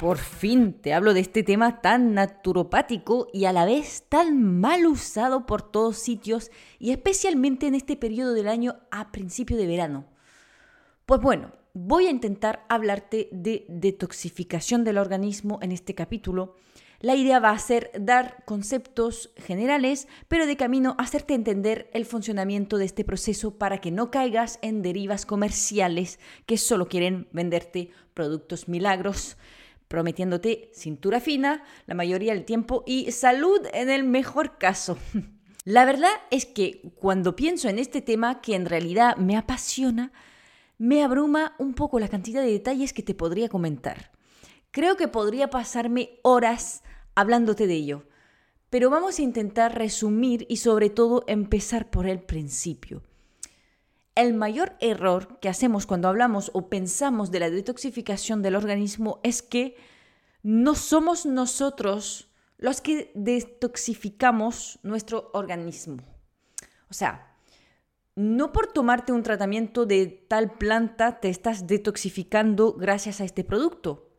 por fin te hablo de este tema tan naturopático y a la vez tan mal usado por todos sitios y especialmente en este periodo del año a principio de verano. Pues bueno, voy a intentar hablarte de detoxificación del organismo en este capítulo. La idea va a ser dar conceptos generales, pero de camino hacerte entender el funcionamiento de este proceso para que no caigas en derivas comerciales que solo quieren venderte productos milagros prometiéndote cintura fina la mayoría del tiempo y salud en el mejor caso. La verdad es que cuando pienso en este tema, que en realidad me apasiona, me abruma un poco la cantidad de detalles que te podría comentar. Creo que podría pasarme horas hablándote de ello, pero vamos a intentar resumir y sobre todo empezar por el principio. El mayor error que hacemos cuando hablamos o pensamos de la detoxificación del organismo es que no somos nosotros los que detoxificamos nuestro organismo. O sea, no por tomarte un tratamiento de tal planta te estás detoxificando gracias a este producto.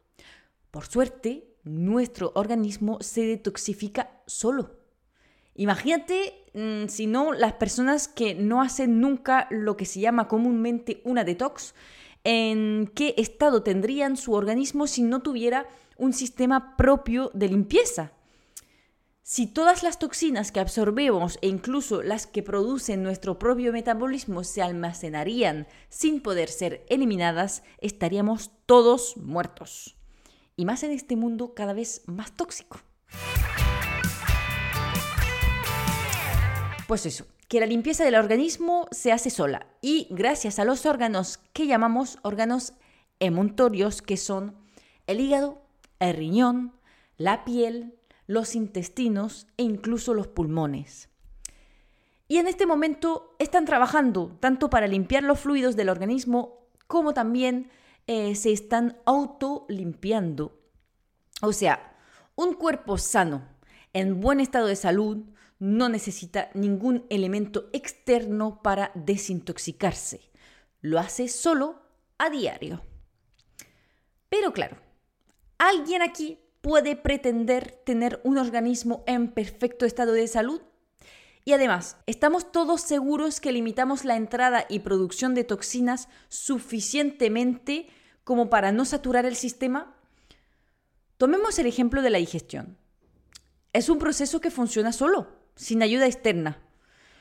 Por suerte, nuestro organismo se detoxifica solo. Imagínate, mm, si no, las personas que no hacen nunca lo que se llama comúnmente una detox, en qué estado tendrían su organismo si no tuviera un sistema propio de limpieza. Si todas las toxinas que absorbemos e incluso las que producen nuestro propio metabolismo se almacenarían sin poder ser eliminadas, estaríamos todos muertos. Y más en este mundo cada vez más tóxico. Pues eso, que la limpieza del organismo se hace sola y gracias a los órganos que llamamos órganos emuntorios, que son el hígado, el riñón, la piel, los intestinos e incluso los pulmones. Y en este momento están trabajando tanto para limpiar los fluidos del organismo como también eh, se están autolimpiando. O sea, un cuerpo sano, en buen estado de salud, no necesita ningún elemento externo para desintoxicarse. Lo hace solo a diario. Pero claro, ¿alguien aquí puede pretender tener un organismo en perfecto estado de salud? Y además, ¿estamos todos seguros que limitamos la entrada y producción de toxinas suficientemente como para no saturar el sistema? Tomemos el ejemplo de la digestión. Es un proceso que funciona solo sin ayuda externa.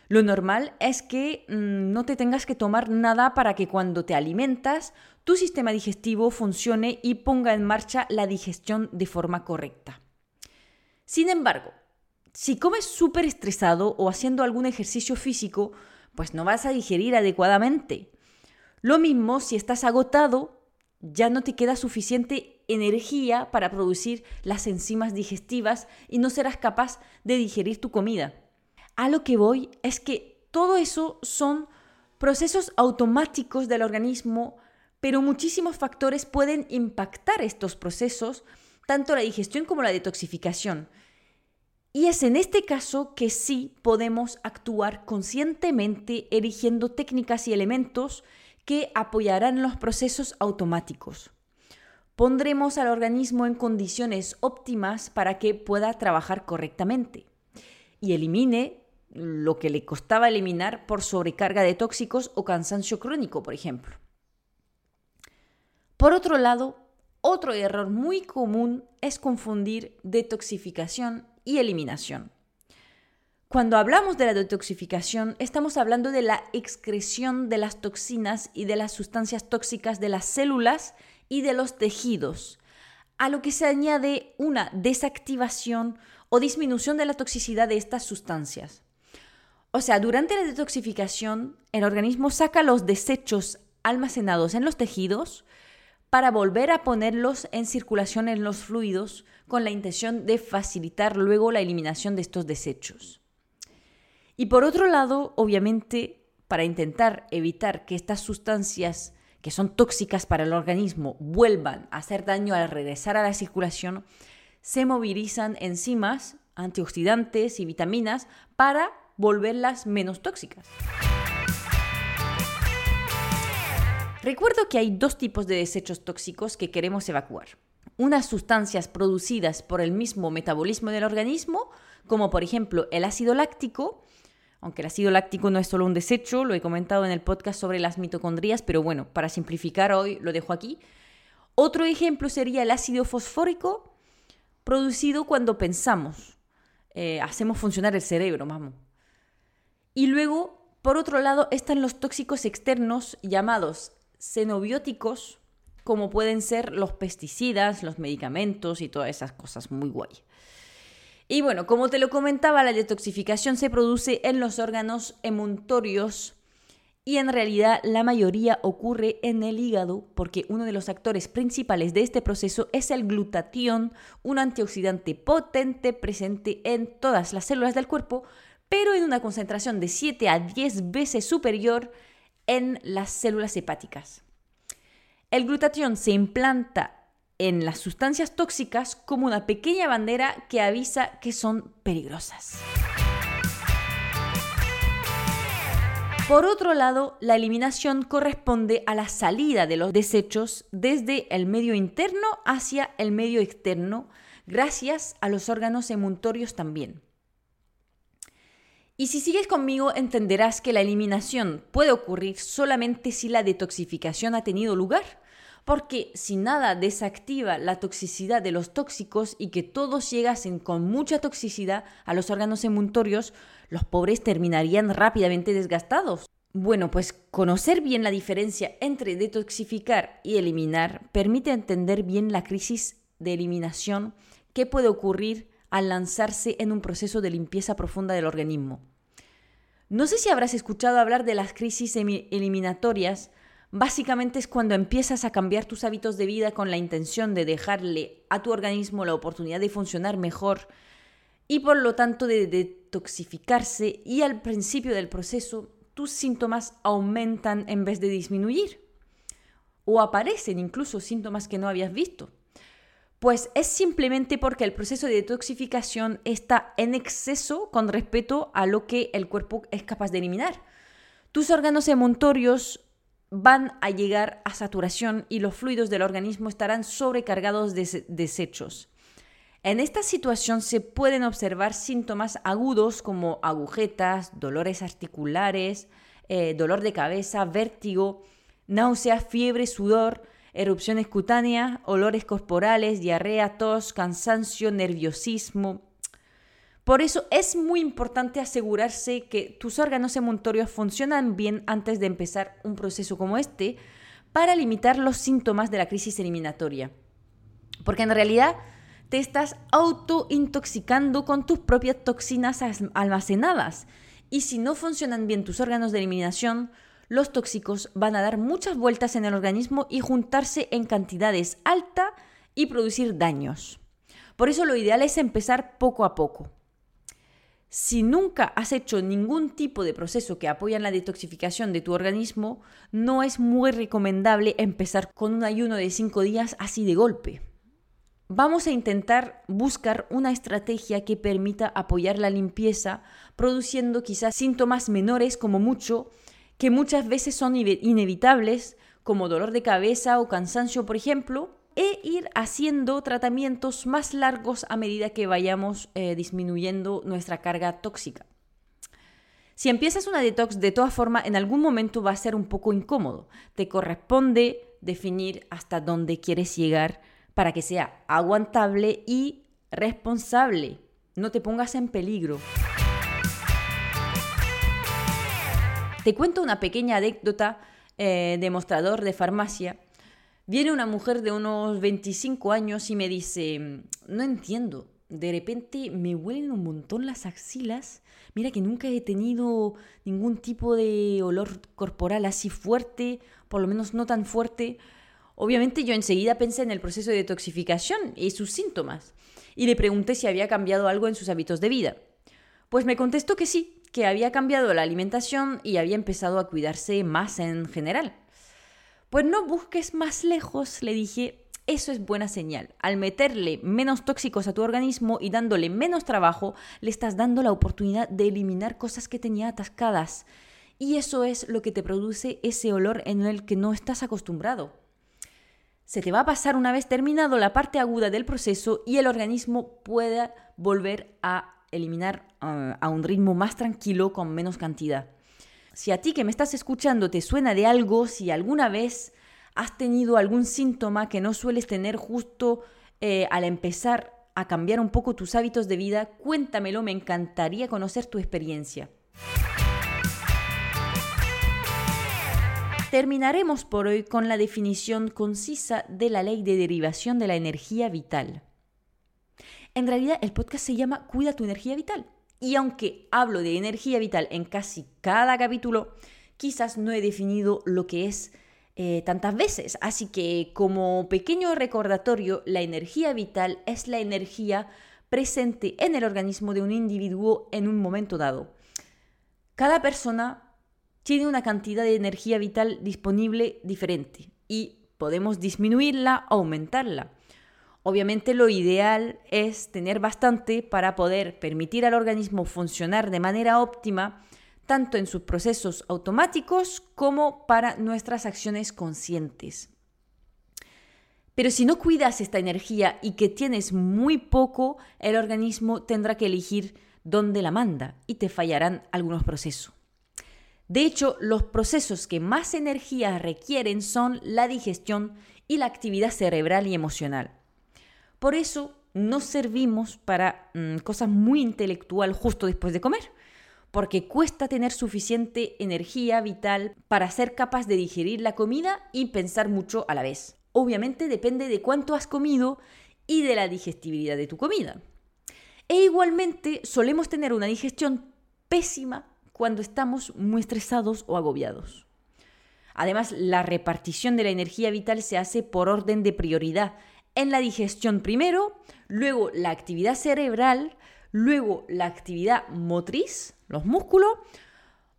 Lo normal es que mm, no te tengas que tomar nada para que cuando te alimentas tu sistema digestivo funcione y ponga en marcha la digestión de forma correcta. Sin embargo, si comes súper estresado o haciendo algún ejercicio físico, pues no vas a digerir adecuadamente. Lo mismo si estás agotado, ya no te queda suficiente energía para producir las enzimas digestivas y no serás capaz de digerir tu comida. A lo que voy es que todo eso son procesos automáticos del organismo, pero muchísimos factores pueden impactar estos procesos, tanto la digestión como la detoxificación. Y es en este caso que sí podemos actuar conscientemente eligiendo técnicas y elementos que apoyarán los procesos automáticos. Pondremos al organismo en condiciones óptimas para que pueda trabajar correctamente y elimine lo que le costaba eliminar por sobrecarga de tóxicos o cansancio crónico, por ejemplo. Por otro lado, otro error muy común es confundir detoxificación y eliminación. Cuando hablamos de la detoxificación, estamos hablando de la excreción de las toxinas y de las sustancias tóxicas de las células y de los tejidos, a lo que se añade una desactivación o disminución de la toxicidad de estas sustancias. O sea, durante la detoxificación, el organismo saca los desechos almacenados en los tejidos para volver a ponerlos en circulación en los fluidos con la intención de facilitar luego la eliminación de estos desechos. Y por otro lado, obviamente, para intentar evitar que estas sustancias que son tóxicas para el organismo vuelvan a hacer daño al regresar a la circulación, se movilizan enzimas, antioxidantes y vitaminas para volverlas menos tóxicas. Recuerdo que hay dos tipos de desechos tóxicos que queremos evacuar. Unas sustancias producidas por el mismo metabolismo del organismo, como por ejemplo el ácido láctico, aunque el ácido láctico no es solo un desecho, lo he comentado en el podcast sobre las mitocondrias, pero bueno, para simplificar hoy lo dejo aquí. Otro ejemplo sería el ácido fosfórico producido cuando pensamos, eh, hacemos funcionar el cerebro, vamos. Y luego, por otro lado, están los tóxicos externos llamados xenobióticos, como pueden ser los pesticidas, los medicamentos y todas esas cosas muy guay. Y bueno, como te lo comentaba, la detoxificación se produce en los órganos emuntorios y en realidad la mayoría ocurre en el hígado porque uno de los actores principales de este proceso es el glutatión, un antioxidante potente presente en todas las células del cuerpo, pero en una concentración de 7 a 10 veces superior en las células hepáticas. El glutatión se implanta en las sustancias tóxicas como una pequeña bandera que avisa que son peligrosas. Por otro lado, la eliminación corresponde a la salida de los desechos desde el medio interno hacia el medio externo, gracias a los órganos emuntorios también. Y si sigues conmigo entenderás que la eliminación puede ocurrir solamente si la detoxificación ha tenido lugar, porque si nada desactiva la toxicidad de los tóxicos y que todos llegasen con mucha toxicidad a los órganos emuntorios, los pobres terminarían rápidamente desgastados. Bueno, pues conocer bien la diferencia entre detoxificar y eliminar permite entender bien la crisis de eliminación que puede ocurrir al lanzarse en un proceso de limpieza profunda del organismo. No sé si habrás escuchado hablar de las crisis eliminatorias. Básicamente es cuando empiezas a cambiar tus hábitos de vida con la intención de dejarle a tu organismo la oportunidad de funcionar mejor y por lo tanto de detoxificarse y al principio del proceso tus síntomas aumentan en vez de disminuir o aparecen incluso síntomas que no habías visto. Pues es simplemente porque el proceso de detoxificación está en exceso con respecto a lo que el cuerpo es capaz de eliminar. Tus órganos emuntorios van a llegar a saturación y los fluidos del organismo estarán sobrecargados de desechos. En esta situación se pueden observar síntomas agudos como agujetas, dolores articulares, eh, dolor de cabeza, vértigo, náuseas, fiebre, sudor, erupciones cutáneas, olores corporales, diarrea, tos, cansancio, nerviosismo. Por eso es muy importante asegurarse que tus órganos emuntorios funcionan bien antes de empezar un proceso como este para limitar los síntomas de la crisis eliminatoria. Porque en realidad te estás autointoxicando con tus propias toxinas almacenadas. Y si no funcionan bien tus órganos de eliminación, los tóxicos van a dar muchas vueltas en el organismo y juntarse en cantidades altas y producir daños. Por eso lo ideal es empezar poco a poco. Si nunca has hecho ningún tipo de proceso que apoya la detoxificación de tu organismo, no es muy recomendable empezar con un ayuno de 5 días así de golpe. Vamos a intentar buscar una estrategia que permita apoyar la limpieza, produciendo quizás síntomas menores como mucho que muchas veces son inevitables, como dolor de cabeza o cansancio, por ejemplo, e ir haciendo tratamientos más largos a medida que vayamos eh, disminuyendo nuestra carga tóxica. Si empiezas una detox, de todas formas, en algún momento va a ser un poco incómodo. Te corresponde definir hasta dónde quieres llegar para que sea aguantable y responsable. No te pongas en peligro. Te cuento una pequeña anécdota eh, de mostrador de farmacia. Viene una mujer de unos 25 años y me dice, no entiendo, de repente me huelen un montón las axilas. Mira que nunca he tenido ningún tipo de olor corporal así fuerte, por lo menos no tan fuerte. Obviamente yo enseguida pensé en el proceso de detoxificación y sus síntomas y le pregunté si había cambiado algo en sus hábitos de vida. Pues me contestó que sí, que había cambiado la alimentación y había empezado a cuidarse más en general. Pues no busques más lejos, le dije, eso es buena señal. Al meterle menos tóxicos a tu organismo y dándole menos trabajo, le estás dando la oportunidad de eliminar cosas que tenía atascadas. Y eso es lo que te produce ese olor en el que no estás acostumbrado. Se te va a pasar una vez terminado la parte aguda del proceso y el organismo pueda volver a eliminar ah, a un ritmo más tranquilo con menos cantidad. Si a ti que me estás escuchando te suena de algo, si alguna vez has tenido algún síntoma que no sueles tener justo eh, al empezar a cambiar un poco tus hábitos de vida, cuéntamelo, me encantaría conocer tu experiencia. Terminaremos por hoy con la definición concisa de la ley de derivación de la energía vital. En realidad el podcast se llama Cuida tu energía vital. Y aunque hablo de energía vital en casi cada capítulo, quizás no he definido lo que es eh, tantas veces. Así que como pequeño recordatorio, la energía vital es la energía presente en el organismo de un individuo en un momento dado. Cada persona tiene una cantidad de energía vital disponible diferente y podemos disminuirla o aumentarla. Obviamente lo ideal es tener bastante para poder permitir al organismo funcionar de manera óptima, tanto en sus procesos automáticos como para nuestras acciones conscientes. Pero si no cuidas esta energía y que tienes muy poco, el organismo tendrá que elegir dónde la manda y te fallarán algunos procesos. De hecho, los procesos que más energía requieren son la digestión y la actividad cerebral y emocional. Por eso no servimos para mm, cosas muy intelectual justo después de comer, porque cuesta tener suficiente energía vital para ser capaz de digerir la comida y pensar mucho a la vez. Obviamente depende de cuánto has comido y de la digestibilidad de tu comida. E igualmente solemos tener una digestión pésima cuando estamos muy estresados o agobiados. Además, la repartición de la energía vital se hace por orden de prioridad en la digestión primero, luego la actividad cerebral, luego la actividad motriz, los músculos,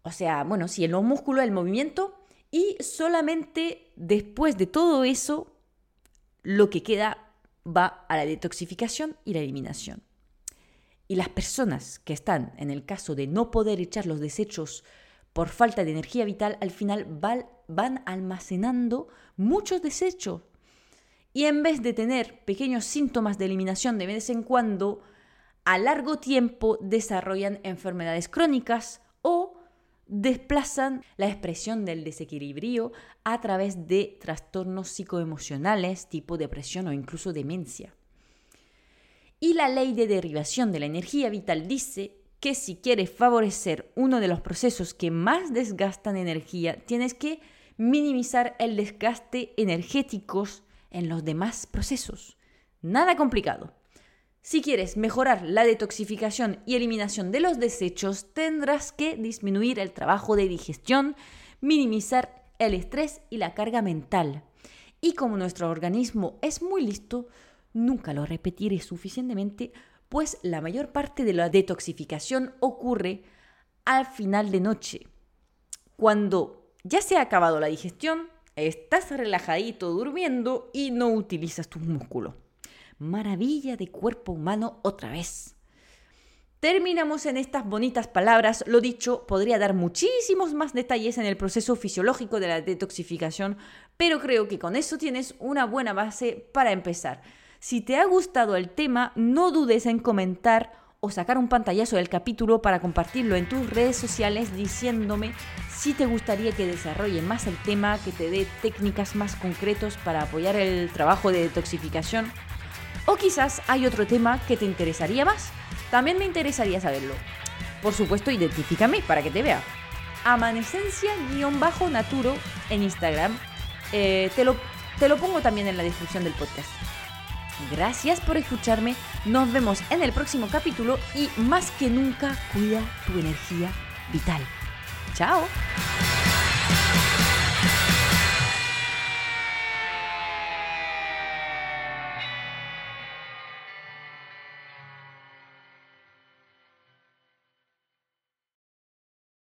o sea, bueno, sí, en los músculos el movimiento, y solamente después de todo eso, lo que queda va a la detoxificación y la eliminación. Y las personas que están en el caso de no poder echar los desechos por falta de energía vital, al final van almacenando muchos desechos y en vez de tener pequeños síntomas de eliminación de vez en cuando, a largo tiempo desarrollan enfermedades crónicas o desplazan la expresión del desequilibrio a través de trastornos psicoemocionales tipo depresión o incluso demencia. Y la ley de derivación de la energía vital dice que si quieres favorecer uno de los procesos que más desgastan energía, tienes que minimizar el desgaste energético en los demás procesos. Nada complicado. Si quieres mejorar la detoxificación y eliminación de los desechos, tendrás que disminuir el trabajo de digestión, minimizar el estrés y la carga mental. Y como nuestro organismo es muy listo, nunca lo repetiré suficientemente, pues la mayor parte de la detoxificación ocurre al final de noche, cuando ya se ha acabado la digestión, Estás relajadito durmiendo y no utilizas tus músculos. Maravilla de cuerpo humano otra vez. Terminamos en estas bonitas palabras. Lo dicho, podría dar muchísimos más detalles en el proceso fisiológico de la detoxificación, pero creo que con eso tienes una buena base para empezar. Si te ha gustado el tema, no dudes en comentar o sacar un pantallazo del capítulo para compartirlo en tus redes sociales diciéndome si te gustaría que desarrolle más el tema, que te dé técnicas más concretos para apoyar el trabajo de detoxificación. O quizás hay otro tema que te interesaría más. También me interesaría saberlo. Por supuesto, identifícame para que te vea. Amanecencia-naturo en Instagram. Eh, te, lo, te lo pongo también en la descripción del podcast. Gracias por escucharme. Nos vemos en el próximo capítulo y más que nunca cuida tu energía vital. Chao.